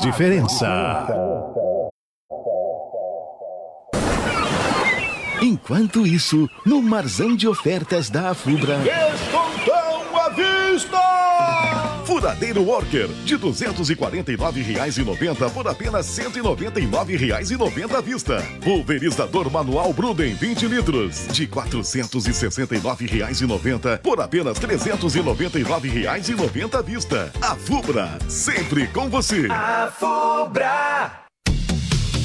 Diferença. Enquanto isso, no marzão de ofertas da Afubra. Descontão vista! Furadeiro Worker, de R$ 249,90 por apenas R$ 199,90 à vista. Pulverizador manual Bruden 20 litros, de R$ 469,90 por apenas R$ 399,90 à vista. A Fubra, sempre com você. A Fubra!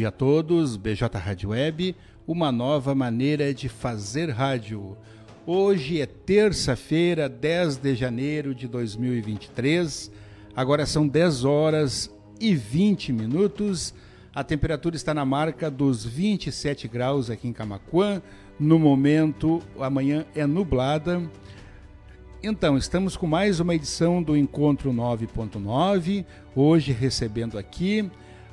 Dia a todos, BJ Rádio Web, uma nova maneira de fazer rádio. Hoje é terça-feira, 10 de janeiro de 2023, agora são 10 horas e 20 minutos. A temperatura está na marca dos 27 graus aqui em Camacuã. No momento, amanhã é nublada. Então, estamos com mais uma edição do Encontro 9.9. Hoje recebendo aqui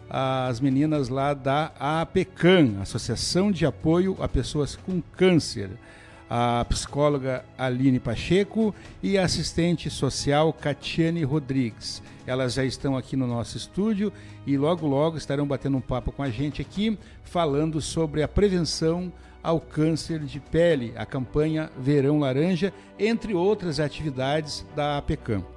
as meninas lá da APECAM, Associação de Apoio a Pessoas com Câncer a psicóloga Aline Pacheco e a assistente social Catiane Rodrigues. Elas já estão aqui no nosso estúdio e logo logo estarão batendo um papo com a gente aqui, falando sobre a prevenção ao câncer de pele, a campanha Verão Laranja, entre outras atividades da APECAM.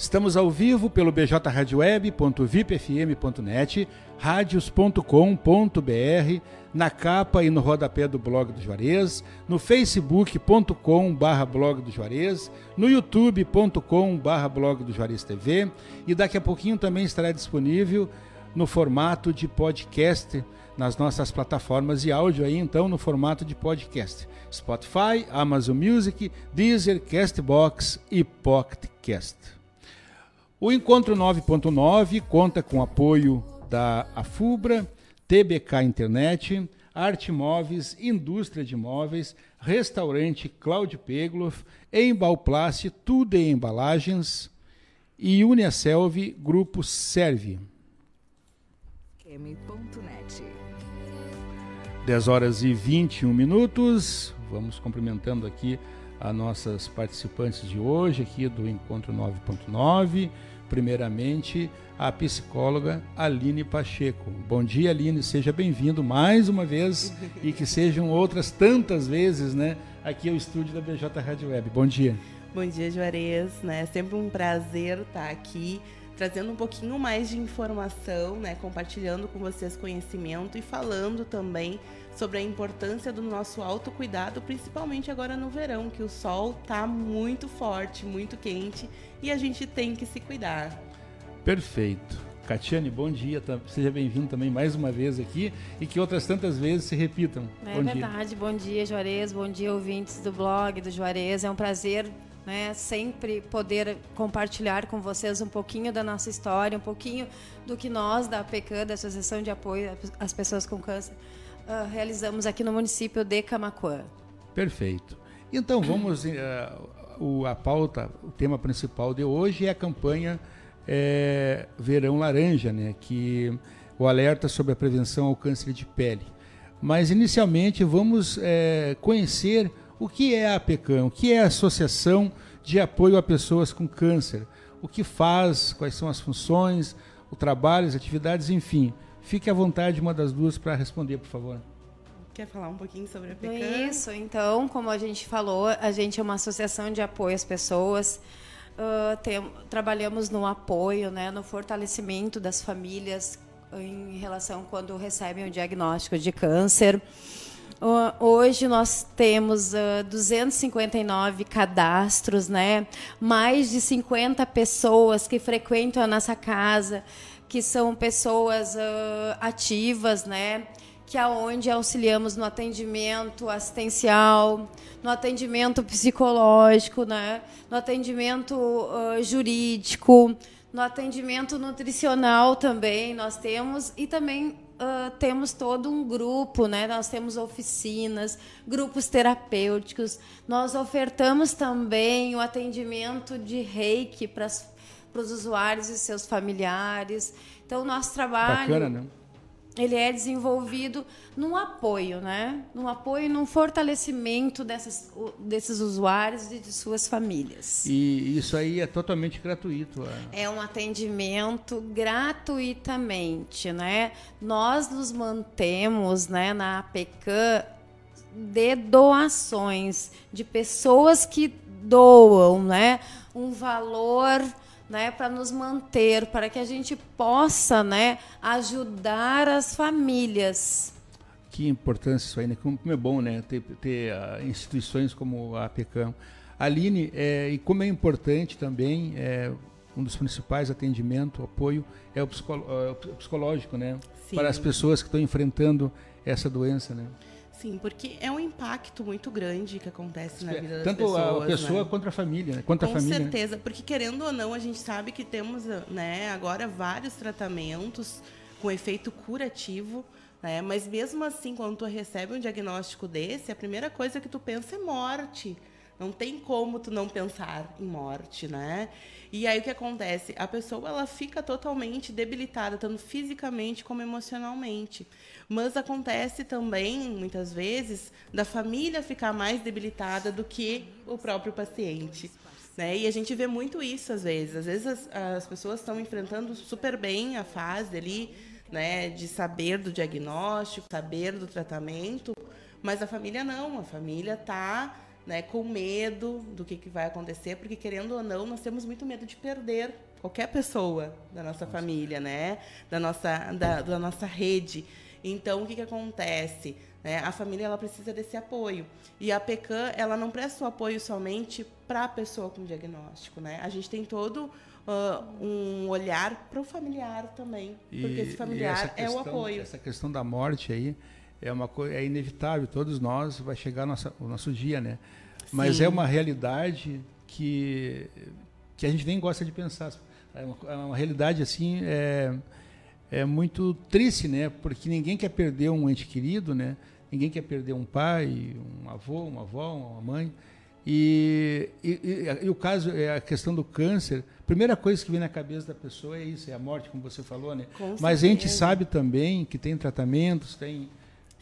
Estamos ao vivo pelo bjradioweb.vipfm.net, radios.com.br, na capa e no rodapé do blog do Juarez, no facebook.com barra blog do Juarez, no youtube.com barra blog do Juarez TV e daqui a pouquinho também estará disponível no formato de podcast nas nossas plataformas de áudio aí, então no formato de podcast. Spotify, Amazon Music, Deezer, Castbox e Pocketcast. O Encontro 9.9 conta com apoio da AFUBRA, TBK Internet, Arte Móveis, Indústria de Móveis, Restaurante Cláudio Pegloff, Embalplast, Tudo em Embalagens e Uniaselv Grupo Serve. 10 horas e 21 minutos. Vamos cumprimentando aqui as nossas participantes de hoje, aqui do Encontro 9.9 primeiramente a psicóloga Aline Pacheco. Bom dia, Aline, seja bem-vindo mais uma vez e que sejam outras tantas vezes, né, aqui ao estúdio da BJ Rádio Web. Bom dia. Bom dia, Juarez, né? Sempre um prazer estar aqui trazendo um pouquinho mais de informação, né, compartilhando com vocês conhecimento e falando também sobre a importância do nosso autocuidado, principalmente agora no verão, que o sol está muito forte, muito quente e a gente tem que se cuidar. Perfeito. Catiane, bom dia, seja bem-vindo também mais uma vez aqui e que outras tantas vezes se repitam. É bom verdade, dia. bom dia Juarez, bom dia ouvintes do blog do Juarez, é um prazer né, sempre poder compartilhar com vocês um pouquinho da nossa história, um pouquinho do que nós da APECAN, da Associação de Apoio às Pessoas com Câncer, uh, realizamos aqui no município de Camacuã. Perfeito. Então vamos uh, o, a pauta, o tema principal de hoje é a campanha é, Verão Laranja, né? Que o alerta sobre a prevenção ao câncer de pele. Mas inicialmente vamos é, conhecer o que é a APECAM, o que é a Associação de Apoio a Pessoas com Câncer, o que faz, quais são as funções, o trabalho, as atividades, enfim. Fique à vontade uma das duas para responder, por favor. Quer falar um pouquinho sobre a PECAM? Isso, então, como a gente falou, a gente é uma associação de apoio às pessoas. Uh, tem, trabalhamos no apoio, né, no fortalecimento das famílias em relação quando recebem o diagnóstico de câncer. Uh, hoje nós temos uh, 259 cadastros, né? mais de 50 pessoas que frequentam a nossa casa, que são pessoas uh, ativas, né? Que é onde auxiliamos no atendimento assistencial, no atendimento psicológico, né? no atendimento uh, jurídico, no atendimento nutricional também nós temos e também uh, temos todo um grupo, né? Nós temos oficinas, grupos terapêuticos. Nós ofertamos também o atendimento de reiki para os usuários e seus familiares. Então, nosso trabalho. Bacana, né? Ele é desenvolvido num apoio, né? Num apoio e num fortalecimento dessas, desses usuários e de suas famílias. E isso aí é totalmente gratuito? É, é um atendimento gratuitamente, né? Nós nos mantemos né, na APECAM de doações de pessoas que doam, né? Um valor né, para nos manter, para que a gente possa, né, ajudar as famílias. Que importância isso aí, né? Como é bom, né, ter, ter uh, instituições como a APECAM. Aline, é, e como é importante também, é, um dos principais atendimentos, apoio, é o, é o psicológico, né? Sim. Para as pessoas que estão enfrentando essa doença, né? Sim, porque é um impacto muito grande que acontece na vida das Tanto pessoas. a pessoa né? quanto a família, né? Quanto a Com família. né? certeza, porque querendo ou não, a gente sabe que temos né, agora vários tratamentos com efeito curativo, né? mas mesmo assim, quando tu recebe um diagnóstico desse, a primeira coisa que tu pensa é morte. Não tem como tu não pensar em morte, né? E aí o que acontece? A pessoa ela fica totalmente debilitada, tanto fisicamente como emocionalmente. Mas acontece também, muitas vezes, da família ficar mais debilitada do que o próprio paciente. Né? E a gente vê muito isso às vezes. Às vezes as, as pessoas estão enfrentando super bem a fase ali, né, de saber do diagnóstico, saber do tratamento, mas a família não. A família está né, com medo do que, que vai acontecer, porque querendo ou não, nós temos muito medo de perder qualquer pessoa da nossa família, né, da nossa, da, da nossa rede. Então, o que, que acontece? Né? A família ela precisa desse apoio. E a PECAM ela não presta o apoio somente para a pessoa com diagnóstico. Né? A gente tem todo uh, um olhar para o familiar também, porque esse familiar questão, é o apoio. Essa questão da morte aí é uma coisa é inevitável. Todos nós vai chegar nossa, o nosso dia, né? Mas Sim. é uma realidade que que a gente nem gosta de pensar. É uma, é uma realidade assim é, é muito triste, né? Porque ninguém quer perder um ente querido, né? Ninguém quer perder um pai, um avô, uma avó, uma mãe. E, e, e, e, o caso é a questão do câncer. Primeira coisa que vem na cabeça da pessoa é isso, é a morte, como você falou, né? Com Mas a gente certeza. sabe também que tem tratamentos, tem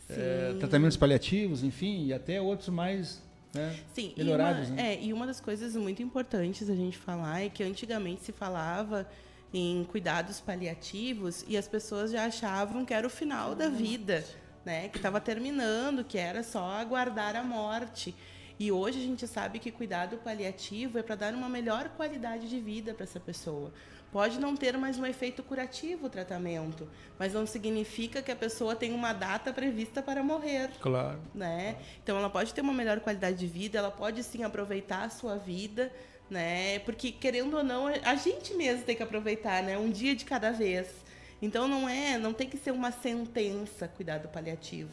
é, tratamentos paliativos, enfim, e até outros mais né, Sim, melhorados. e uma, né? é, e uma das coisas muito importantes a gente falar é que antigamente se falava em cuidados paliativos e as pessoas já achavam que era o final da vida, né? Que estava terminando, que era só aguardar a morte. E hoje a gente sabe que cuidado paliativo é para dar uma melhor qualidade de vida para essa pessoa. Pode não ter mais um efeito curativo o tratamento, mas não significa que a pessoa tem uma data prevista para morrer Claro. né? Então ela pode ter uma melhor qualidade de vida, ela pode sim aproveitar a sua vida, né? Porque querendo ou não, a gente mesmo tem que aproveitar, né? Um dia de cada vez. Então não é, não tem que ser uma sentença cuidado paliativo.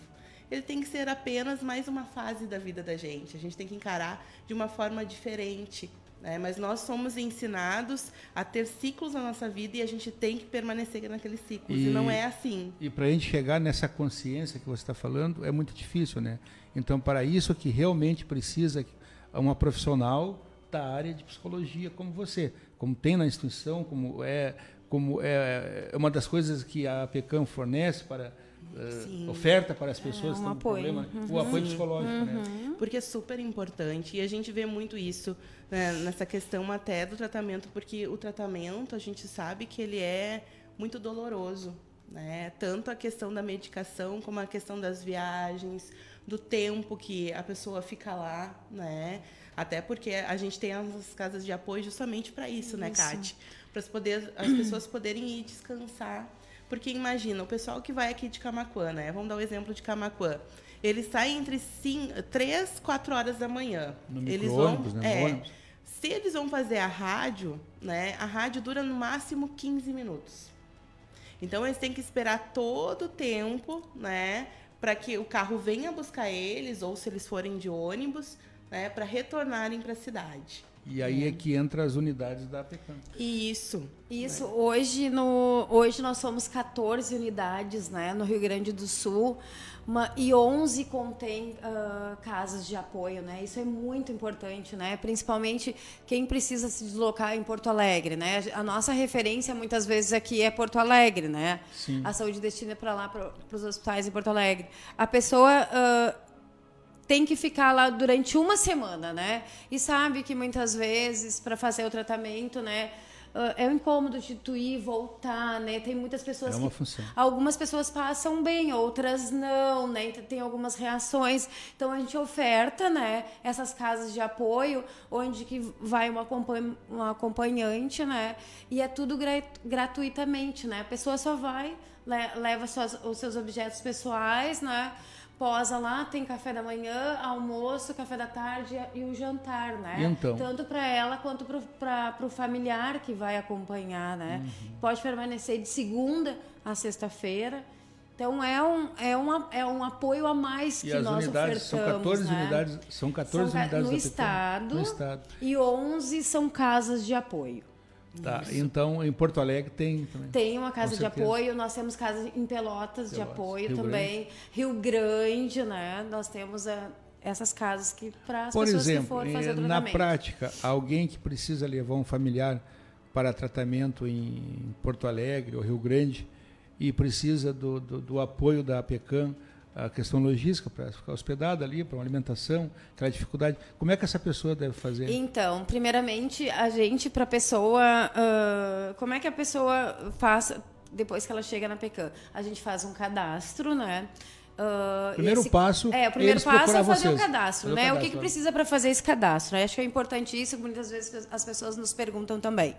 Ele tem que ser apenas mais uma fase da vida da gente. A gente tem que encarar de uma forma diferente. Né? Mas nós somos ensinados a ter ciclos na nossa vida e a gente tem que permanecer naqueles ciclos. E, E- não é assim. E para a gente chegar nessa consciência que você está falando é muito difícil, né? Então, para isso que realmente precisa uma profissional da área de psicologia como você, como tem na instituição, como é, como é, é uma das coisas que a PECAM fornece para eh, oferta para as pessoas um que têm apoio. problema, o apoio psicológico, né? Porque é super importante e a gente vê muito isso né, nessa questão até do tratamento, porque o tratamento a gente sabe que ele é muito doloroso, né? Tanto a questão da medicação como a questão das viagens, do tempo que a pessoa fica lá, né? Até porque a gente tem as casas de apoio justamente para isso, né, Kate? Para as, poder, as pessoas poderem ir descansar. Porque imagina, o pessoal que vai aqui de Camaquã, né? Vamos dar o exemplo de Camaquã. Eles saem entre 3, 4 horas da manhã. No eles vão, né? É, se eles vão fazer a rádio, né? A rádio dura no máximo 15 minutos. Então eles têm que esperar todo o tempo, né, para que o carro venha buscar eles ou se eles forem de ônibus, né, para retornarem para a cidade. E aí é que entra as unidades da PECAM. Isso. Isso, hoje, no, hoje nós somos 14 unidades né, no Rio Grande do Sul uma, e 11 contém ah, casas de apoio. Né? Isso é muito importante, né? principalmente quem precisa se deslocar em Porto Alegre. Né? A nossa referência muitas vezes aqui é Porto Alegre. Né? Sim. A saúde destina para lá, para os hospitais em Porto Alegre. A pessoa. ah, tem que ficar lá durante uma semana, né? E sabe que muitas vezes para fazer o tratamento, né, é um incômodo de tu ir voltar, né? Tem muitas pessoas É uma que função. algumas pessoas passam bem, outras não, né? Então, Tem algumas reações. Então a gente oferta, né, essas casas de apoio onde que vai uma, acompanha- acompanhante, né? E é tudo gra- gratuitamente, né? A pessoa só vai, le- leva suas- os seus objetos pessoais, né? Posa lá, tem café da manhã, almoço, café da tarde e o jantar, né? Então? Tanto para ela quanto para o familiar que vai acompanhar, né? Pode permanecer de segunda a sexta-feira Então é um, é um, é um apoio a mais E que nós unidades ofertamos. são 14 né? unidades, são 14 São unidades no estado, no estado. e 11 são casas de apoio. Tá. Então em Porto Alegre tem também. Tem uma casa de apoio, nós temos casa em Pelotas, de Pelotas, apoio Rio também, Rio Grande, né? Nós temos ah, essas casas que para as Por pessoas que exemplo, forem fazer eh, na tratamento. prática, alguém que precisa levar um familiar para tratamento em Porto Alegre ou Rio Grande e precisa do, do, do apoio da APECAM, a questão logística, para ficar hospedada ali, para uma alimentação, aquela dificuldade, como é que essa pessoa deve fazer? Então, primeiramente, a gente, para a pessoa. ah, como é que a pessoa faz depois que ela chega na PECAM? A gente faz um cadastro, né? Ah, Primeiro esse- passo, É, o primeiro passo é fazer o vocês. cadastro, Fazer o né? O que, cadastro, que né? precisa para fazer esse cadastro? Eu acho que é importantíssimo, muitas vezes as pessoas nos perguntam também.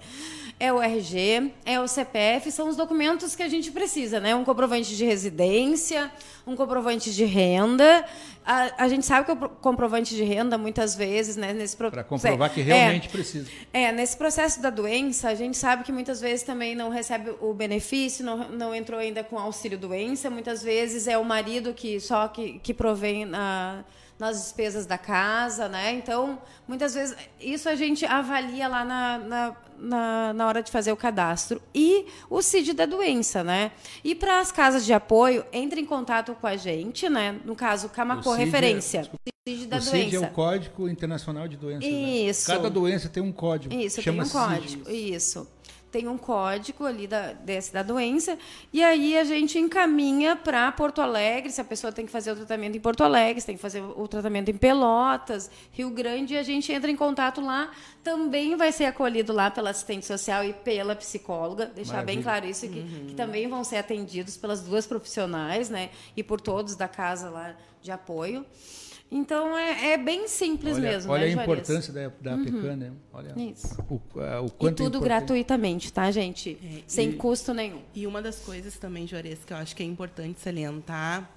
É o RG, é o CPF, são os documentos que a gente precisa, né? Um comprovante de residência, um comprovante de renda. A, a gente sabe que o pro- comprovante de renda, muitas vezes, né? Nesse pro- Para comprovar que É, realmente precisa. é, nesse processo da doença, a gente sabe que muitas vezes também não recebe o benefício, não, não entrou ainda com auxílio doença. Muitas vezes é o marido que só que, que provém na, nas despesas da casa, né? Então, muitas vezes, isso a gente avalia lá na, na, na, na hora de fazer o cadastro. E o CID da doença, né? E para as casas de apoio, entre em contato com a gente, né? No caso, Camacô CID é- Referência. desculpa. CID da o CID doença. é o Código Internacional de Doenças. né? Isso. Cada doença tem um código. Isso, tem um código. Isso. Tem um código ali da, desse da doença. E aí a gente encaminha para Porto Alegre, se a pessoa tem que fazer o tratamento em Porto Alegre, se tem que fazer o tratamento em Pelotas, Rio Grande, e a gente entra em contato lá. Também vai ser acolhido lá pela assistente social e pela psicóloga. Deixar bem Maravilha. claro isso, que, que também vão ser atendidos pelas duas profissionais, né? E por todos da casa lá de apoio. Então é, é bem simples Olha, mesmo, olha né, a Juarez? importância da, da APECAM, né? Olha Isso. o, a- o E quanto é tudo importante. gratuitamente, tá, gente? É, Sem e- custo nenhum. E uma das coisas também, Juarez, que eu acho que é importante salientar,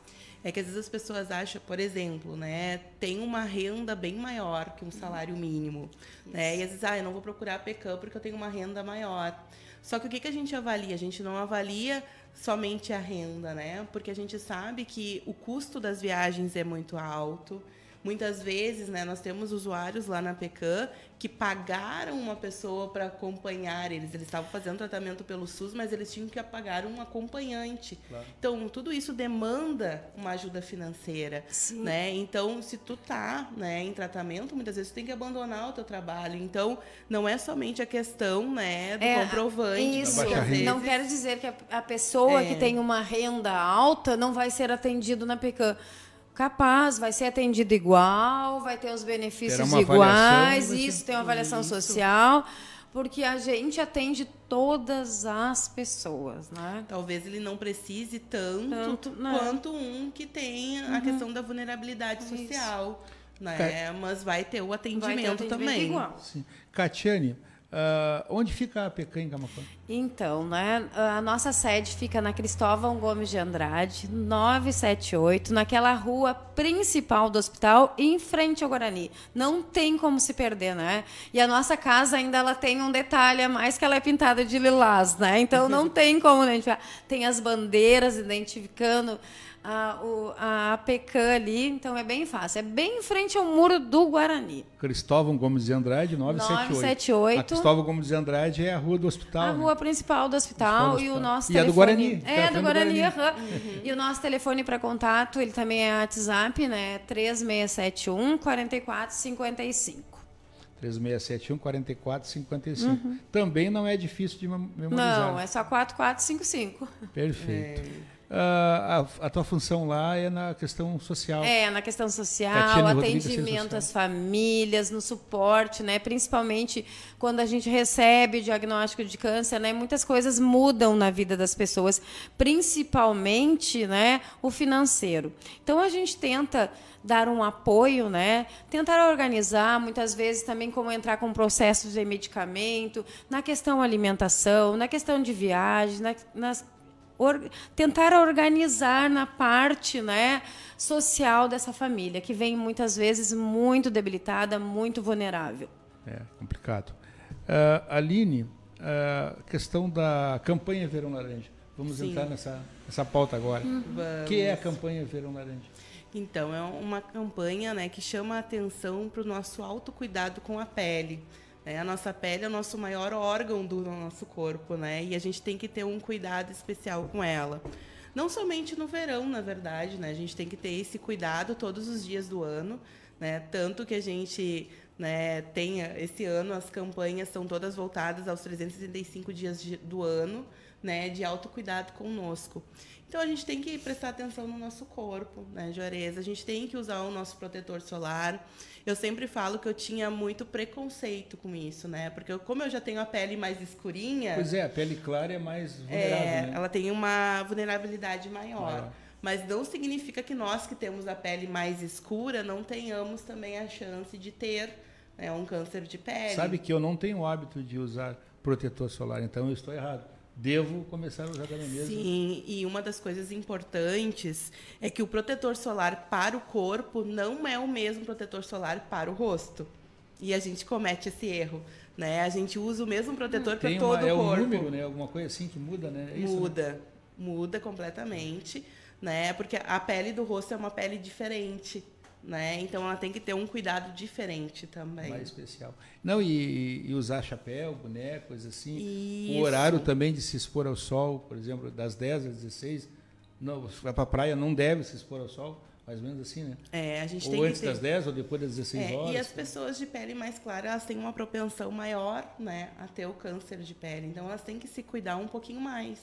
é que às vezes as pessoas acham, por exemplo, né, tem uma renda bem maior que um salário mínimo, né? E às vezes, ah, eu não vou procurar a PECAM porque eu tenho uma renda maior. Só que o que, que a gente avalia? A gente não avalia somente a renda, né? Porque a gente sabe que o custo das viagens é muito alto. Muitas vezes, né, nós temos usuários lá na PECAM que pagaram uma pessoa para acompanhar eles. Eles estavam fazendo tratamento pelo SUS, mas eles tinham que pagar um acompanhante. Então, tudo isso demanda uma ajuda financeira, né? Então, se tu tá, né, em tratamento, muitas vezes tu tem que abandonar o teu trabalho. Então, não é somente a questão, né, do É, comprovante. Isso. renda. Não vezes- quer dizer que a, a pessoa É. que tem uma renda alta não vai ser atendido na PECAM. Capaz, vai ser atendido igual, vai ter os benefícios iguais, isso tem uma avaliação Isso. social, porque a gente atende todas as pessoas, né? Talvez ele não precise tanto, Tanto, né? Uhum. quanto um que tem a questão da vulnerabilidade Isso. social. Né? Ca- Mas vai ter o Vai ter atendimento, atendimento também. igual. Sim. Catiane, ah, onde fica a APECAM em Camacuã? Então, né, a nossa sede fica na Cristóvão Gomes de Andrade, 978, naquela rua principal do hospital, em frente ao Guarani. Não tem como se perder, né? E a nossa casa ainda ela tem um detalhe a mais que ela é pintada de lilás, né? Então não tem como identificar. Tem as bandeiras identificando a, o, a APECAM ali, então é bem fácil. É bem em frente ao muro do Guarani. Cristóvão Gomes de Andrade, 978. 978. A Cristóvão Gomes de Andrade é a rua do hospital. A né? rua principal do hospital, do e o hospital. nosso E do telefone. Guarani, que tá É, na do frente do Guarani. Guarani. aham. E o nosso telefone para contato, ele também é WhatsApp, né? 3671 4455. 3671 4455. Também não é difícil de mem- memorizar. Uhum. Não, é só 4455. Perfeito. Ah, a, a tua função lá é na questão social. É, na questão social, Rodrigues, atendimento às famílias, no suporte, né? Principalmente quando a gente recebe o diagnóstico de câncer, né? Muitas coisas mudam na vida das pessoas, principalmente, né? O financeiro. Então a gente tenta dar um apoio, né? Tentar organizar, muitas vezes também como entrar com processos de medicamento, na questão alimentação, na questão de viagem, na, nas or- tentar organizar na parte né, social dessa família, que vem muitas vezes muito debilitada, muito vulnerável. É, complicado. Ah, Aline, a questão da campanha Verão Laranja. Vamos Sim. entrar nessa, nessa pauta agora. Uhum. O que é a campanha Verão Laranja? Então, é uma campanha né, que chama a atenção para o nosso autocuidado com a pele. Né? A nossa pele é o nosso maior órgão do nosso corpo, né? E a gente tem que ter um cuidado especial com ela. Não somente no verão, na verdade, né? A gente tem que ter esse cuidado todos os dias do ano, né? Tanto que a gente né, tem esse ano as campanhas são todas voltadas aos 365 dias de- do ano, né, de autocuidado conosco. Então a gente tem que prestar atenção no nosso corpo, né, Juarez? A gente tem que usar o nosso protetor solar. Eu sempre falo que eu tinha muito preconceito com isso, né? Porque eu- como eu já tenho a pele mais escurinha, Pois é, a pele clara é mais vulnerável, é, né? ela tem uma vulnerabilidade maior. Maior. Mas não significa que nós que temos a pele mais escura não tenhamos também a chance de ter né, um câncer de pele. Sabe que eu não tenho o hábito de usar protetor solar, então eu estou errado. Devo começar a usar também mesmo. Sim, e uma das coisas importantes é que o protetor solar para o corpo não é o mesmo protetor solar para o rosto. E a gente comete esse erro, né? A gente usa o mesmo protetor para Tem todo uma, é o um corpo. número, né? Alguma coisa assim que muda, né? É isso, né? muda, muda completamente, né? Porque a pele do rosto é uma pele diferente, né? Então ela tem que ter um cuidado diferente também. mais especial. Não, e, e usar chapéu, boneco, coisa assim. O Isso. horário também de se expor ao sol, por exemplo, das 10 às 16. Não, vai para a praia não deve se expor ao sol, mais ou menos assim, né? É, a gente Ou tem antes que ter... das 10 ou depois das 16 É, horas. e as pessoas de pele mais clara, elas têm uma propensão maior, né, a ter o câncer de pele. Então elas têm que se cuidar um pouquinho mais,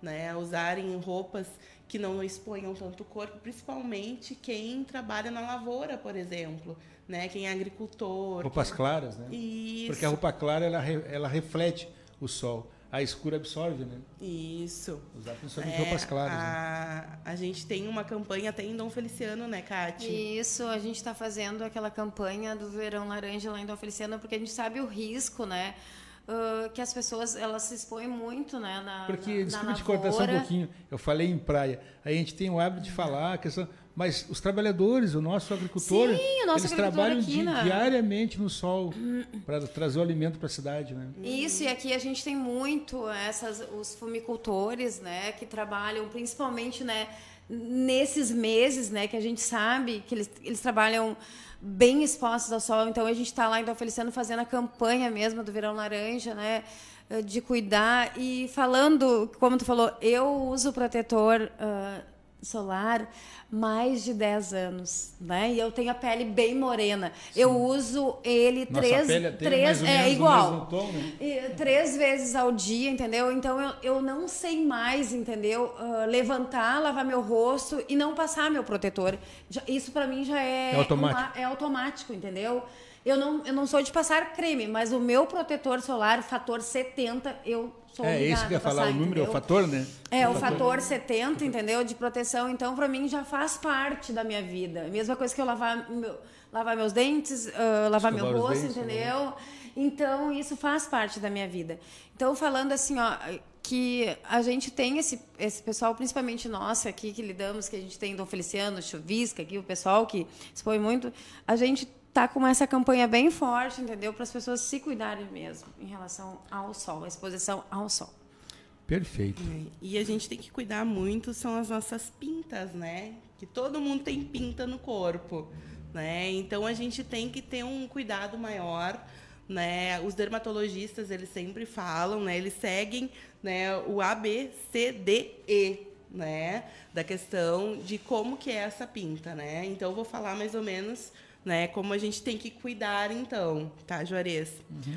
né, usarem roupas que não exponham tanto o corpo, principalmente quem trabalha na lavoura, por exemplo, né, quem é agricultor. Roupas claras, né? Isso. Porque a roupa clara ela, ela reflete o sol. A escura absorve, né? Isso. Usar principalmente É, roupas claras. né? a, a gente tem uma campanha até em Dom Feliciano, né, Kati? Isso, a gente está fazendo aquela campanha do verão laranja lá em Dom Feliciano, porque a gente sabe o risco, né? Que as pessoas elas se expõem muito, né? Na, Porque, na, desculpa na te cortar só um pouquinho, eu falei em praia. Aí a gente tem o hábito de falar a questão. Mas os trabalhadores, o nosso agricultor, Sim, o nosso eles agricultor trabalham aqui, di- né? diariamente no sol para trazer o alimento para a cidade, né? Isso, e aqui a gente tem muito essas, os fumicultores, né, que trabalham principalmente, né, nesses meses, né, que a gente sabe que eles, eles trabalham bem expostos ao sol. Então a gente está lá Dom Feliciano fazendo a campanha mesmo do Verão Laranja, né, eh, de cuidar e falando, como tu falou, eu uso protetor ah, solar mais de 10 anos, né? E eu tenho a pele bem morena. Eu uso ele Nossa três, é três é igual. tom, né? E, três vezes ao dia, entendeu? Então eu, eu não sei mais, entendeu? Ah, levantar, lavar meu rosto e não passar meu protetor. Já- isso pra mim já é, É automático. uma- é automático, entendeu? Eu não, eu não sou de passar creme, mas o meu protetor solar, fator 70, eu sou É isso que eu ia a passar, falar, o número é o entendeu? fator, né? É, o fator 70, entendeu? De proteção. Então, pra mim, já faz parte da minha vida. Mesma coisa que eu lavar, meu- lavar meus dentes, ah, lavar meu rosto, dentes, entendeu? Então, isso faz parte da minha vida. Então, falando assim, ó, que a gente tem esse, esse pessoal, principalmente nós aqui que lidamos, que a gente tem Dom Feliciano, Chuvisca, aqui, o pessoal que expõe muito, a gente tá com essa campanha bem forte, entendeu? Para as pessoas se cuidarem mesmo em relação ao sol, a exposição ao sol. Perfeito. E a gente tem que cuidar muito são as nossas pintas, né? Que todo mundo tem pinta no corpo, né? Então a gente tem que ter um cuidado maior, né? Os dermatologistas, eles sempre falam, né? Eles seguem, né, o ABCDE, né, da questão de como que é essa pinta, né? Então eu vou falar mais ou menos né? Como a gente tem que cuidar, então, tá, Juarez?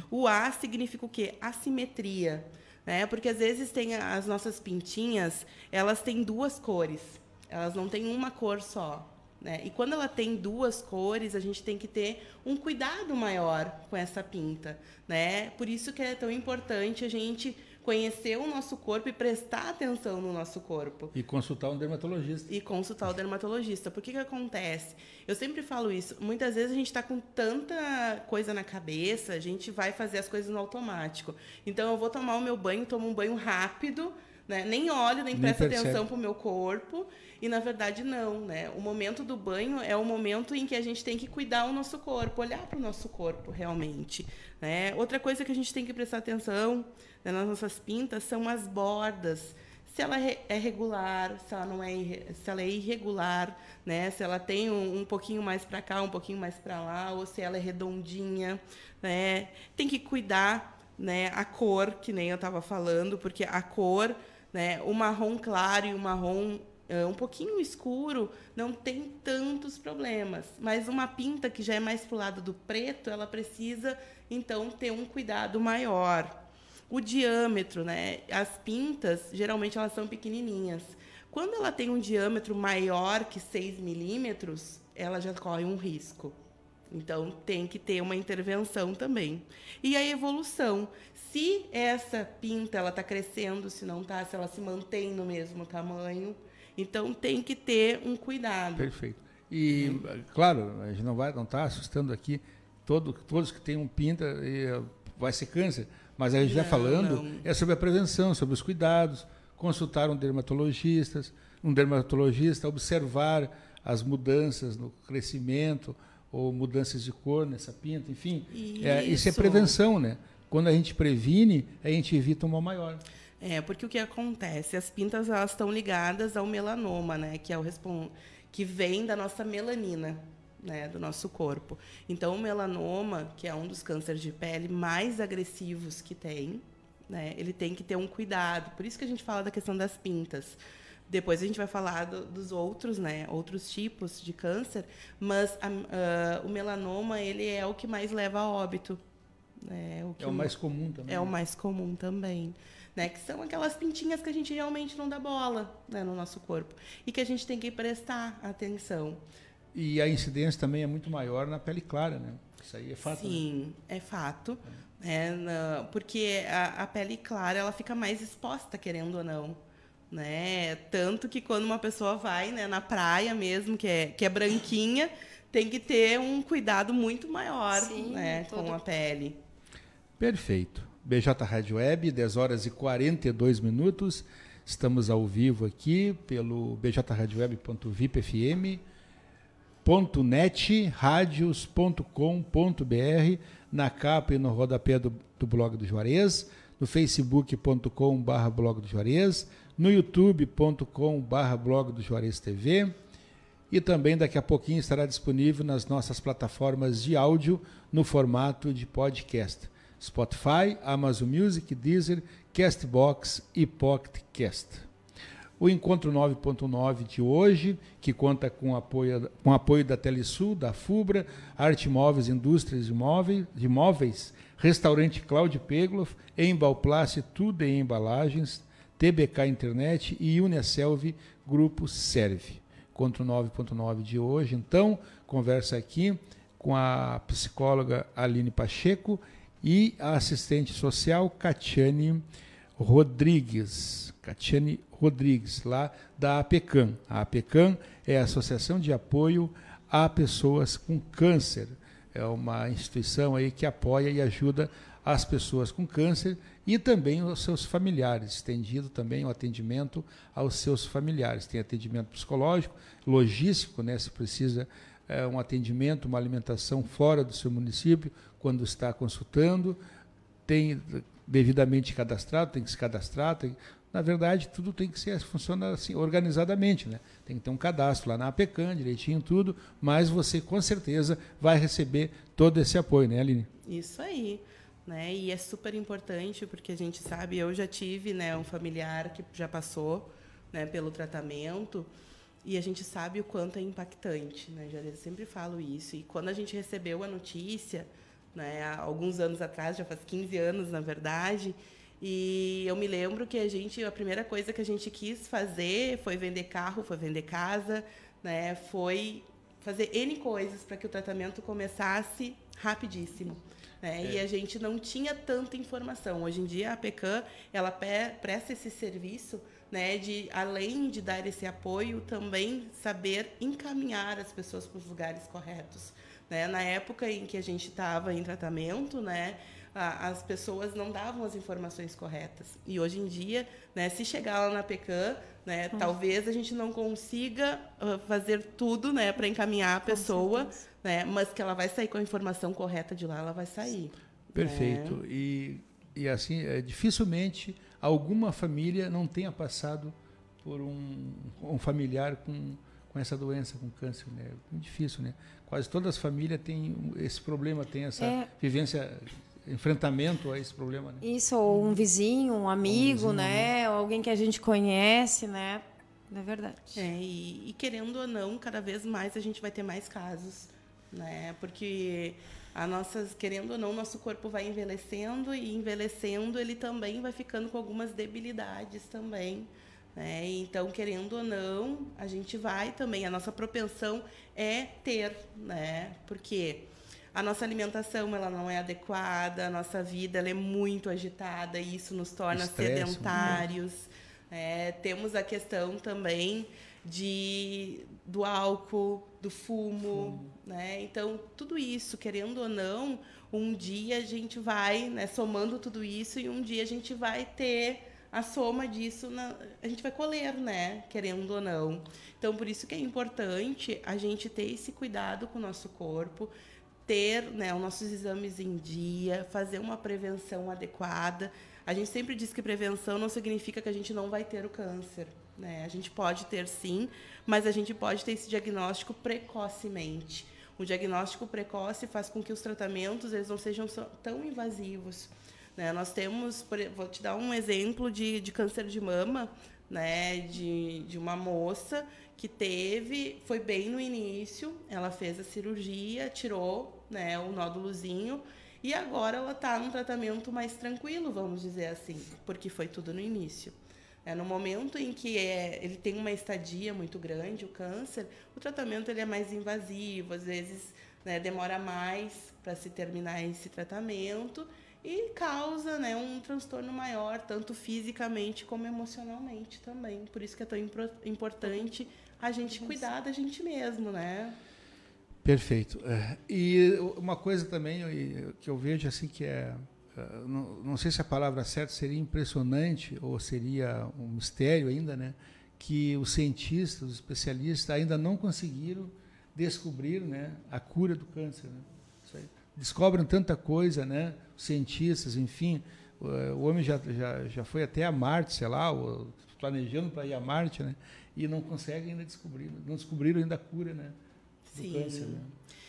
O A significa o quê? Assimetria, né? Porque às vezes tem as nossas pintinhas, elas têm duas cores, elas não têm uma cor só. Né? E quando ela tem duas cores, a gente tem que ter um cuidado maior com essa pinta. Né? Por isso que é tão importante a gente conhecer o nosso corpo e prestar atenção no nosso corpo E consultar um dermatologista. e consultar o dermatologista. Por que que acontece? Eu sempre falo isso. Muitas vezes a gente está com tanta coisa na cabeça, a gente vai fazer as coisas no automático. Então eu vou tomar o meu banho, tomo um banho rápido, né? Nem olho, nem, Nem presto percebe. atenção para o meu corpo. E na verdade não, né? O momento do banho é o momento em que a gente tem que cuidar o nosso corpo, olhar para o nosso corpo realmente, né? Outra coisa que a gente tem que prestar atenção né, nas nossas pintas são as bordas. se ela é regular, se ela não é, se ela é irregular, né? Se ela tem um, um pouquinho mais para cá, um pouquinho mais para lá, ou se ela é redondinha, né? Tem que cuidar, né? A cor, que nem eu estava falando, porque a cor, né? O marrom claro e o marrom uh, um pouquinho escuro não tem tantos problemas, mas uma pinta que já é mais pro lado do preto, ela precisa então ter um cuidado maior. O diâmetro, né? As pintas, geralmente elas são pequenininhas. Quando ela tem um diâmetro maior que 6 milímetros, ela já corre um risco. Então, tem que ter uma intervenção também. E a evolução. Se essa pinta ela está crescendo, se não está, se ela se mantém no mesmo tamanho. Então, tem que ter um cuidado. Perfeito. E, claro, a gente não vai não está assustando aqui todo, todos que têm um pinta, vai ser câncer. Mas a gente está falando não. é sobre a prevenção, sobre os cuidados, consultar um dermatologista, um dermatologista, observar as mudanças no crescimento ou mudanças de cor nessa pinta, enfim. Isso é, isso é prevenção, né? Quando a gente previne, a gente evita um mal maior. É, porque o que acontece? As pintas elas estão ligadas ao melanoma, né? Que é o que vem da nossa melanina né, do nosso corpo. Então, o melanoma, que é um dos cânceres de pele mais agressivos que tem, né, ele tem que ter um cuidado. Por isso que a gente fala da questão das pintas. Depois a gente vai falar do, dos outros, né, outros tipos de câncer, mas a, uh, o melanoma ele é o que mais leva a óbito. Né, o é o mais comum também. É o mais comum também. Né, que são aquelas pintinhas que a gente realmente não dá bola né, no nosso corpo e que a gente tem que prestar atenção. E a incidência também é muito maior na pele clara, né? Isso aí é fato. Né? Sim, né? é fato. É. É, porque a, a, pele clara ela fica mais exposta, querendo ou não. Né? Tanto que quando uma pessoa vai né, na praia mesmo, que é, que é branquinha, tem que ter um cuidado muito maior Sim, né, todo... com a pele. Perfeito. BJ Rádio Web, 10 horas e 42 minutos. Estamos ao vivo aqui pelo bjradioweb.vipfm .net, radios.com.br, na capa e no rodapé do, do blog do Juarez, no facebook.com.br blog do Juarez, no youtube.com.br blog do Juarez TV e também daqui a pouquinho estará disponível nas nossas plataformas de áudio no formato de podcast. Spotify, Amazon Music, Deezer, Castbox e Pocket Cast. O Encontro 9.9 de hoje, que conta com apoio, com apoio da Telesul, da FUBRA, Arte Móveis Indústrias de Móveis, de Móveis Restaurante Cláudio Pegloff, Embalplace Tudo em Embalagens, TBK Internet e Unicelv Grupo Serve. Encontro 9.9 de hoje, então, conversa aqui com a psicóloga Aline Pacheco e a assistente social Catiane Rodrigues. Catiane Rodrigues, lá da APECAM. A APECAM é a Associação de Apoio a Pessoas com Câncer. É uma instituição aí que apoia e ajuda as pessoas com câncer e também os seus familiares, estendido também o atendimento aos seus familiares. Tem atendimento psicológico, logístico, né, se precisa é, um atendimento, uma alimentação fora do seu município, quando está consultando, tem devidamente cadastrado, tem que se cadastrar, tem, na verdade, tudo tem que ser, funciona assim, organizadamente, né? Tem que ter um cadastro lá na APECAN, direitinho tudo, mas você com certeza vai receber todo esse apoio, né, Aline? Isso aí. Né? E é super importante porque a gente sabe, eu já tive, né, um familiar que já passou, né, pelo tratamento e a gente sabe o quanto é impactante, né? Já sempre falo isso. E quando a gente recebeu a notícia, né, há alguns anos atrás, já faz 15 anos, na verdade, e eu me lembro que a gente, a primeira coisa que a gente quis fazer foi vender carro, foi vender casa, né? Foi fazer N coisas para que o tratamento começasse rapidíssimo. Né? É. E a gente não tinha tanta informação. Hoje em dia a PECAM ela presta esse serviço né, de além de dar esse apoio, também saber encaminhar as pessoas para os lugares corretos. Né? Na época em que a gente estava em tratamento, né, as pessoas não davam as informações corretas. E hoje em dia, né, se chegar lá na PECAM, né, hum. talvez a gente não consiga uh, fazer tudo né, para encaminhar a pessoa, né, mas que ela vai sair com a informação correta de lá, ela vai sair. Perfeito. Né? E, e assim, é, dificilmente alguma família não tenha passado por um, um familiar com, com essa doença, com câncer. Né? É muito difícil, né? Quase todas as famílias têm esse problema, têm essa é. vivência enfrentamento a esse problema. Né? Isso, ou um vizinho, um amigo, um vizinho, né? Ou alguém que a gente conhece, né? É verdade. É, e, e, querendo ou não, cada vez mais a gente vai ter mais casos, né? Porque a nossas, querendo ou não, nosso corpo vai envelhecendo e envelhecendo ele também vai ficando com algumas debilidades também. Né? Então, querendo ou não, a gente vai também. A nossa propensão é ter, né? Porque a nossa alimentação ela não é adequada, a nossa vida ela é muito agitada e isso nos torna Estresse, sedentários. É, temos a questão também de do álcool, do fumo, fumo, né? Então tudo isso, querendo ou não, um dia a gente vai, né, somando tudo isso e um dia a gente vai ter a soma disso, na, a gente vai colher, né? Querendo ou não. Então, por isso que é importante a gente ter esse cuidado com o nosso corpo, ter né, os nossos exames em dia, fazer uma prevenção adequada. A gente sempre diz que prevenção não significa que a gente não vai ter o câncer. Né? A gente pode ter sim, mas a gente pode ter esse diagnóstico precocemente. O diagnóstico precoce faz com que os tratamentos eles não sejam tão invasivos. Né? Nós temos, vou te dar um exemplo de, de câncer de mama, né? de, de uma moça que teve, foi bem no início, ela fez a cirurgia, tirou né, o nódulozinho e agora ela está num tratamento mais tranquilo, vamos dizer assim, porque foi tudo no início. É, no momento em que é, ele tem uma estadia muito grande, o câncer, o tratamento ele é mais invasivo, às vezes né, demora mais para se terminar esse tratamento e causa né, um transtorno maior, tanto fisicamente como emocionalmente também. Por isso que é tão importante a gente cuidar da gente mesmo, né? Perfeito. É, e uma coisa também que eu vejo assim que é, é não, não sei se a palavra certa seria impressionante ou seria um mistério ainda, né? Que os cientistas, os especialistas ainda não conseguiram descobrir, né, a cura do câncer. Né? Descobrem tanta coisa, né? Cientistas, enfim, o homem já, já, já foi até a Marte, sei lá, planejando para ir a Marte, né? e não conseguem ainda descobrir, não descobriram ainda a cura, né? Do Sim. câncer, né?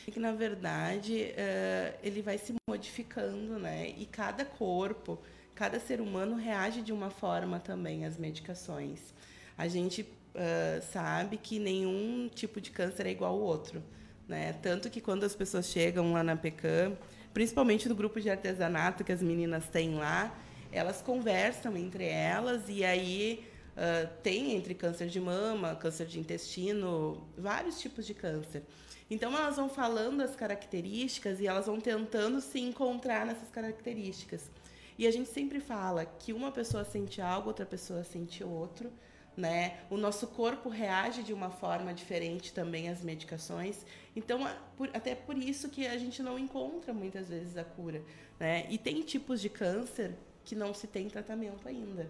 É que na verdade uh, ele vai se modificando, né? E cada corpo, cada ser humano reage de uma forma também às medicações. A gente uh, sabe que nenhum tipo de câncer é igual ao outro, né? Tanto que quando as pessoas chegam lá na PECAM, principalmente no grupo de artesanato que as meninas têm lá, elas conversam entre elas e aí Uh, tem entre câncer de mama, câncer de intestino, vários tipos de câncer. Então elas vão falando as características e elas vão tentando se encontrar nessas características. E a gente sempre fala que uma pessoa sente algo, outra pessoa sente outro, né? O nosso corpo reage de uma forma diferente também às medicações. Então, até por isso que a gente não encontra muitas vezes a cura, né? E tem tipos de câncer que não se tem tratamento ainda,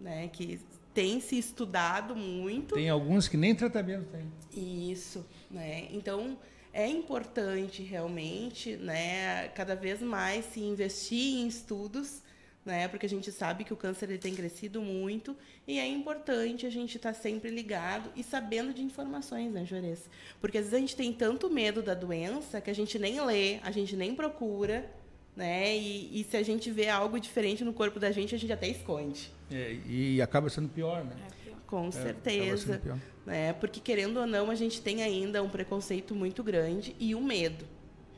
né? Que tem se estudado muito. Tem alguns que nem tratamento tem. Isso, né? Então é importante realmente, né, cada vez mais se investir em estudos, né, porque a gente sabe que o câncer ele tem crescido muito e é importante a gente estar tá sempre ligado e sabendo de informações, né, Juarez? Porque às vezes a gente tem tanto medo da doença que a gente nem lê, a gente nem procura, né? E, e, se a gente vê algo diferente no corpo da gente, a gente até esconde. É, e acaba sendo pior, né? É pior. Com é, certeza. Né? Porque, querendo ou não, a gente tem ainda um preconceito muito grande e o medo.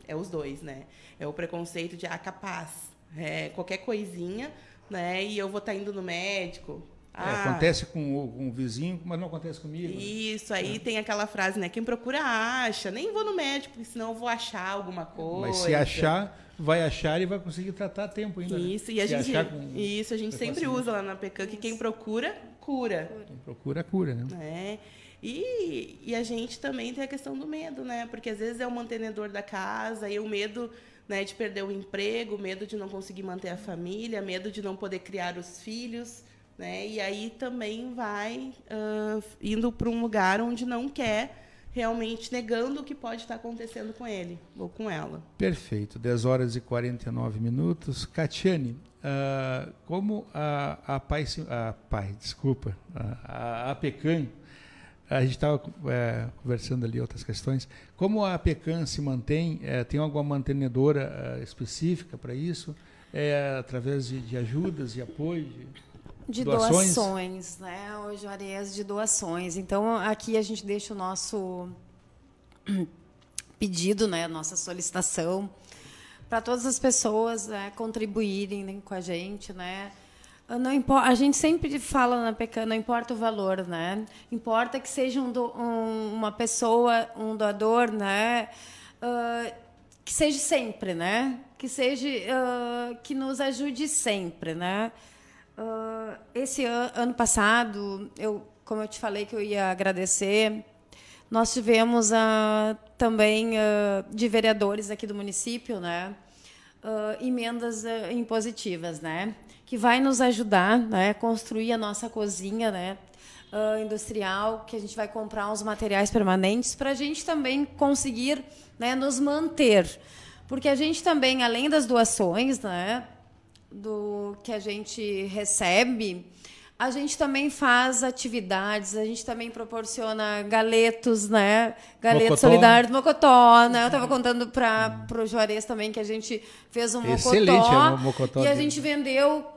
É os dois, né? É o preconceito de, ah, capaz, é, qualquer coisinha, né? E eu vou estar tá indo no médico, é, ah, acontece com o, com o, vizinho, mas não acontece comigo. Né? Isso, né? aí é. tem aquela frase, né? Quem procura acha. Nem vou no médico, porque senão eu vou achar alguma coisa. Mas se achar, vai achar e vai conseguir tratar a tempo ainda. Né? Isso, né? e a gente, isso, a gente sempre usa lá na PECAM que quem procura, cura. Quem procura, cura, né? É. E, e a gente também tem a questão do medo, né? Porque às vezes é o mantenedor da casa e o medo né, de perder o emprego, medo de não conseguir manter a família, medo de não poder criar os filhos. Né? E aí também vai uh, indo para um lugar onde não quer realmente negando o que pode estar acontecendo com ele ou com ela. Perfeito. 10 horas e 49 minutos. Catiane, Uh, como a, a pai, a pai, desculpa, a, a a gente estava é, conversando ali outras questões, como a PECAM se mantém, é, tem alguma mantenedora é, específica para isso? É, através de, de, ajudas e apoio? De, de doações? doações, né, o Juarez, de doações. Então, aqui a gente deixa o nosso pedido, né, nossa solicitação para todas as pessoas né, contribuírem né, com a gente, né? Não importa, a gente sempre fala na PECAN, não importa o valor, né? Importa que seja um, do, um, uma pessoa, um doador, né? Uh, que seja sempre, né? Que seja, uh, que nos ajude sempre, né? Uh, esse an ano passado, eu, como eu te falei que eu ia agradecer, nós tivemos uh, também de vereadores aqui do município, né? emendas impositivas, né? Que vai nos ajudar né, a construir a nossa cozinha né, uh, industrial, que a gente vai comprar uns materiais permanentes para a gente também conseguir né, nos manter. Porque a gente também, além das doações né, do que a gente recebe, a gente também faz atividades, a gente também proporciona galetos, né? Galetos mocotó. solidários, mocotó, né? Eu estava contando para o Juarez também que a gente fez um mocotó. Excelente, é mocotó. E a gente vendeu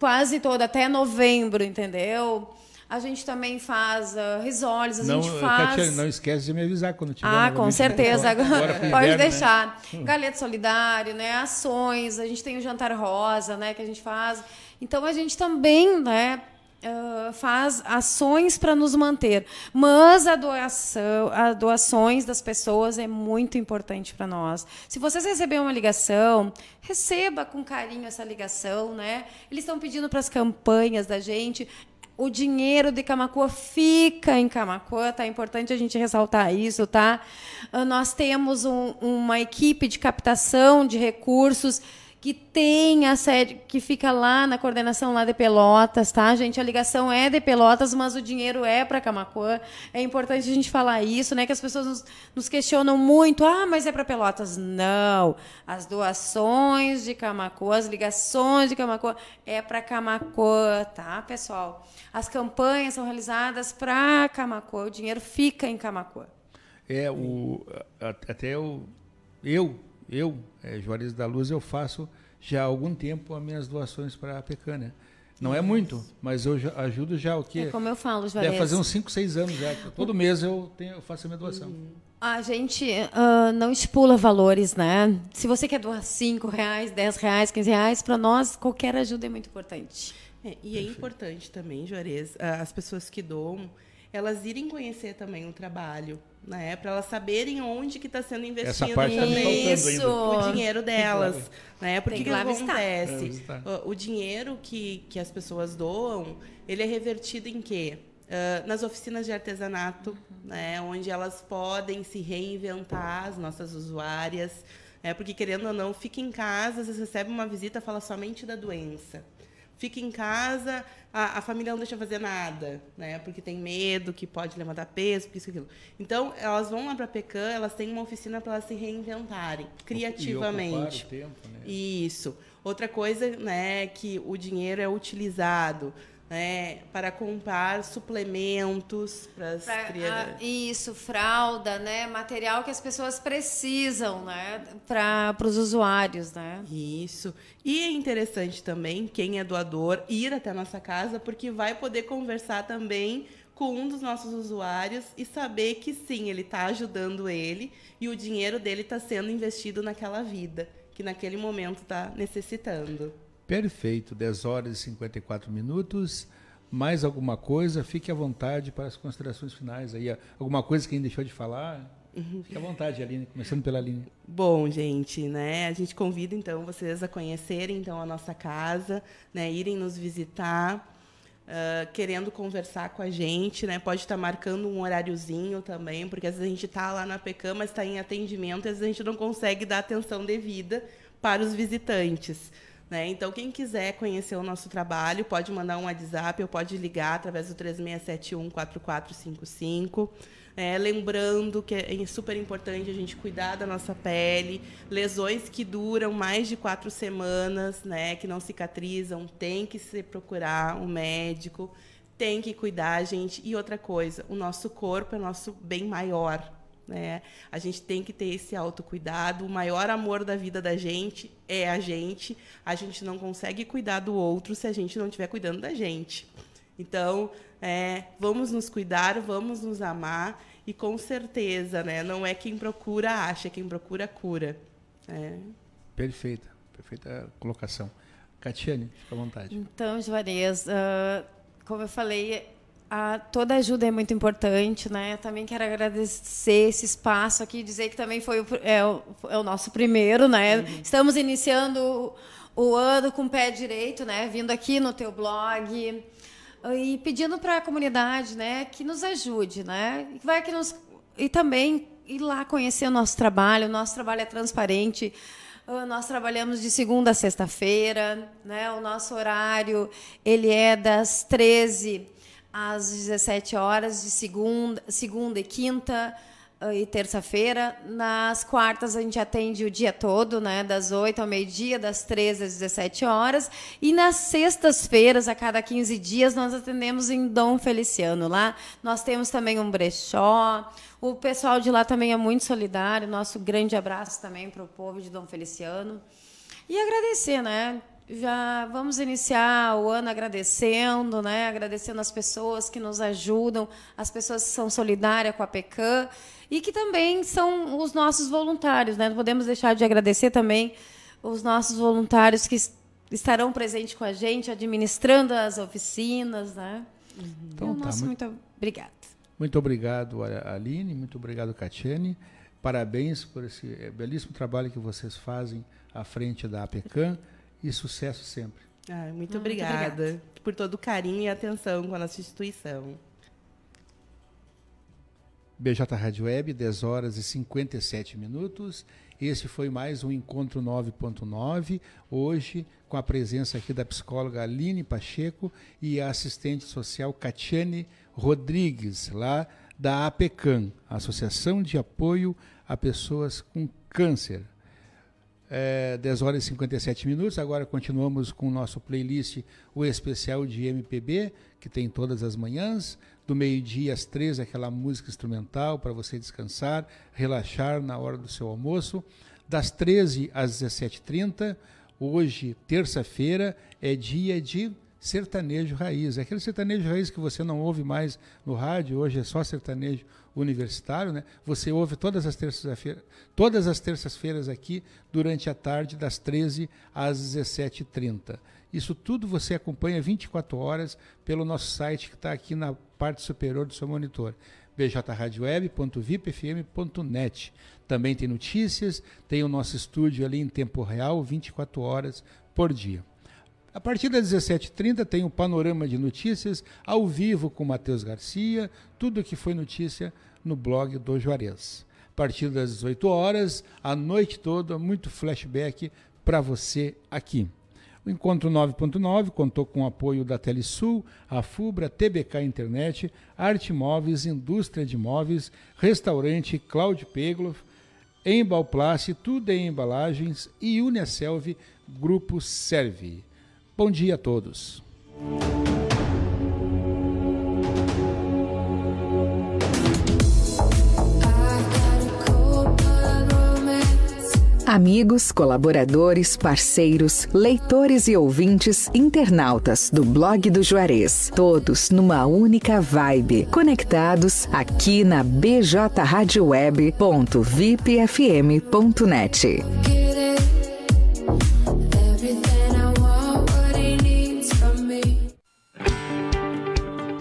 quase toda, até novembro, entendeu? A gente também faz uh, risoles, a não, gente faz. não esquece de me avisar quando tiver. Ah, com certeza. Agora, pode inverno, né? deixar. Né? Galeta solidário, né? Ações, a gente tem o jantar rosa, né? Que a gente faz. Então a gente também, né? Uh, faz ações para nos manter, mas a doação, doações das pessoas é muito importante para nós. Se vocês receberem uma ligação, receba com carinho essa ligação, né? Eles estão pedindo para as campanhas da gente. O dinheiro de Camacuã fica em Camacuã, tá? É importante a gente ressaltar isso, tá? Uh, nós temos um, uma equipe de captação de recursos que tem a sede, que fica lá na coordenação lá de Pelotas, tá, gente? A ligação é de Pelotas, mas o dinheiro é para Camacuã. É importante a gente falar isso, né? Que as pessoas nos, nos questionam muito. Ah, mas é para Pelotas. Não. As doações de Camacuã, as ligações de Camacuã é para Camacuã, tá, pessoal? As campanhas são realizadas para Camacuã. O dinheiro fica em Camacuã. É, o, até eu, eu eu, é, Juarez da Luz, eu faço já há algum tempo as minhas doações para a Pecan, né? Não é muito, mas eu ajudo já o quê? É como eu falo, Juarez. Deve fazer uns 5, 6 anos já. Todo mês eu, tenho, eu faço a minha doação. A gente uh, não estipula valores, né? Se você quer doar 5 reais, 10 reais, 15 reais, para nós qualquer ajuda é muito importante. É, e é importante também, Juarez, as pessoas que doam, elas irem conhecer também o trabalho, né? Para elas saberem onde que está sendo investido Essa parte tá também o dinheiro delas, né? Porque que, que acontece? O, o, dinheiro que, que as pessoas doam, ele é revertido em quê? Uh, nas oficinas de artesanato, uhum. né? Onde elas podem se reinventar, as nossas usuárias, é porque querendo ou não, fica em casa, você recebe uma visita, fala somente da doença fica em casa, a, a, família não deixa fazer nada, né? Porque tem medo que pode levantar peso, isso aquilo. Então, elas vão lá para a Pecan, elas têm uma oficina para elas se reinventarem criativamente. E o tempo, né? Isso. Outra coisa, né, que o dinheiro é utilizado né, para comprar suplementos para as crianças. Isso, fralda, né, material que as pessoas precisam, né, para os usuários, né. Isso. E é interessante também quem é doador ir até a nossa casa, porque vai poder conversar também com um dos nossos usuários e saber que sim, ele está ajudando ele e o dinheiro dele está sendo investido naquela vida que naquele momento está necessitando. Perfeito, 10 horas e 54 minutos. Mais alguma coisa? Fique à vontade para as considerações finais aí. Alguma coisa que ainda deixou de falar? Fique à vontade, Aline, começando pela Aline. Bom, gente, né? A gente convida então vocês a conhecerem então a nossa casa, né? Irem nos visitar. Uh, querendo conversar com a gente, né? Pode estar marcando um horáriozinho também, porque às vezes a gente está lá na PECAM, mas está em atendimento, e às vezes a gente não consegue dar atenção devida para os visitantes Né? Então, quem quiser conhecer o nosso trabalho, pode mandar um WhatsApp ou pode ligar através do 3671-4455. É, lembrando que é super importante a gente cuidar da nossa pele. Lesões que duram mais de quatro semanas, né, que não cicatrizam, tem que se procurar um médico, tem que cuidar, gente. E outra coisa, o nosso corpo é nosso bem maior. Né? A gente tem que ter esse autocuidado. O maior amor da vida da gente é a gente. A gente não consegue cuidar do outro se a gente não estiver cuidando da gente. Então, é, vamos nos cuidar, vamos nos amar e com certeza, né? Não é quem procura acha, é quem procura cura. É. Perfeita, perfeita colocação. Catiane, fica à vontade. Então, Juarez, uh, como eu falei, a, toda ajuda é muito importante, né? Eu também quero agradecer esse espaço aqui, dizer que também foi o, é, o, é o nosso primeiro, né? Uhum. Estamos iniciando o, o ano com o pé direito, né? Vindo aqui no teu blog e pedindo para a comunidade, né, que nos ajude, né, vai que nos e também ir lá conhecer o nosso trabalho. O nosso trabalho é transparente. Ah, nós trabalhamos de segunda a sexta-feira, né? O nosso horário ele é das 13 às 17 horas de segunda, segunda e quinta e terça-feira. Nas quartas a gente atende o dia todo, né, das 8 ao meio-dia, das 13 às 17 horas. E nas sextas-feiras, a cada 15 dias, nós atendemos em Dom Feliciano. Lá nós temos também um brechó. O pessoal de lá também é muito solidário. Nosso grande abraço também para o povo de Dom Feliciano. E agradecer, né? Já vamos iniciar o ano agradecendo, né? agradecendo as pessoas que nos ajudam, as pessoas que são solidárias com a PECAM e que também são os nossos voluntários. Né? Não podemos deixar de agradecer também os nossos voluntários que estarão presentes com a gente, administrando as oficinas. Né? Uhum. Então, tá, nosso muito, muito obrigado. Muito obrigado, Aline, muito obrigado, Catiane. Parabéns por esse belíssimo trabalho que vocês fazem à frente da APECAM e sucesso sempre. Ah, muito, obrigada muito obrigada por todo o carinho e atenção com a nossa instituição. BJ Rádio Web, 10 horas e 57 minutos. Esse foi mais um Encontro 9.9, hoje com a presença aqui da psicóloga Aline Pacheco e a assistente social Catiane Rodrigues, lá da APECAM, Associação de Apoio a Pessoas com Câncer. É, 10 horas e 57 minutos. Agora continuamos com o nosso playlist, o especial de MPB, que tem todas as manhãs. Do meio-dia às 13, aquela música instrumental para você descansar, relaxar na hora do seu almoço. Das 13 às 17h30, hoje, terça-feira, é dia de sertanejo raiz. Aquele sertanejo raiz que você não ouve mais no rádio, hoje é só sertanejo universitário, né? Você ouve todas as terças-feiras, todas as terças-feiras aqui durante a tarde das 13 às 17h30. Isso tudo você acompanha 24 horas pelo nosso site que está aqui na parte superior do seu monitor bjradioweb.vipfm.net. Também tem notícias, tem o nosso estúdio ali em tempo real, 24 horas por dia. A partir das 17h30 tem o panorama de notícias ao vivo com Matheus Garcia, tudo que foi notícia no blog do Juarez. A partir das 18 horas, a noite toda, muito flashback para você aqui. O Encontro 9.9 contou com o apoio da Telesul, a Fubra, TBK Internet, Arte Móveis, Indústria de Móveis, Restaurante Cláudio Pegloff, Embalplace, Tudo em Embalagens e Unicelv Grupo Serve. Bom dia a todos. Amigos, colaboradores, parceiros, leitores e ouvintes, internautas do blog do Juarez, todos numa única vibe, conectados aqui na bjradioweb.vipfm.net.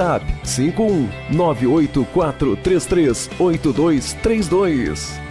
51 98433 8232.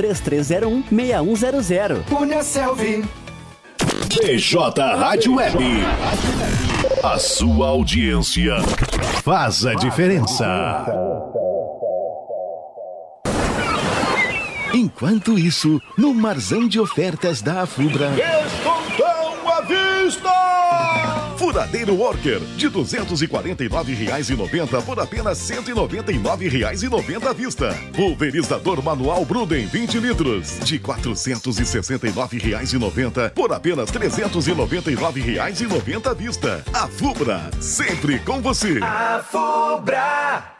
3301 6100. Punha Selvi. BJ Rádio Web. A sua audiência faz a diferença. Enquanto isso, no Marzão de Ofertas da Afubra. Descontão à vista! Furadeiro Worker, de R$ 249,90 por apenas R$ 199,90 à vista. Pulverizador manual Bruden 20 litros, de R$ 469,90 por apenas R$ 399,90 à vista. A Fubra, sempre com você. A Fubra!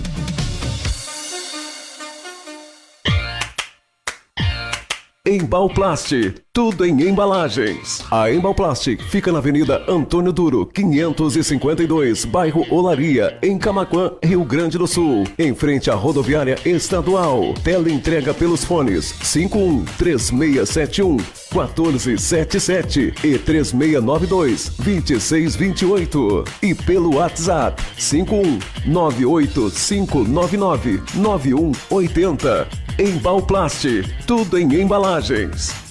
Embalplast, tudo em embalagens. A Embalplast fica na Avenida Antônio Duro, 552, bairro Olaria, em Camaquã, Rio Grande do Sul, em frente à rodoviária estadual. Tela entrega pelos fones 51 3671 1477 e 3692 2628 e pelo WhatsApp 51 98599 9180. Embalplast, tudo em embalagens.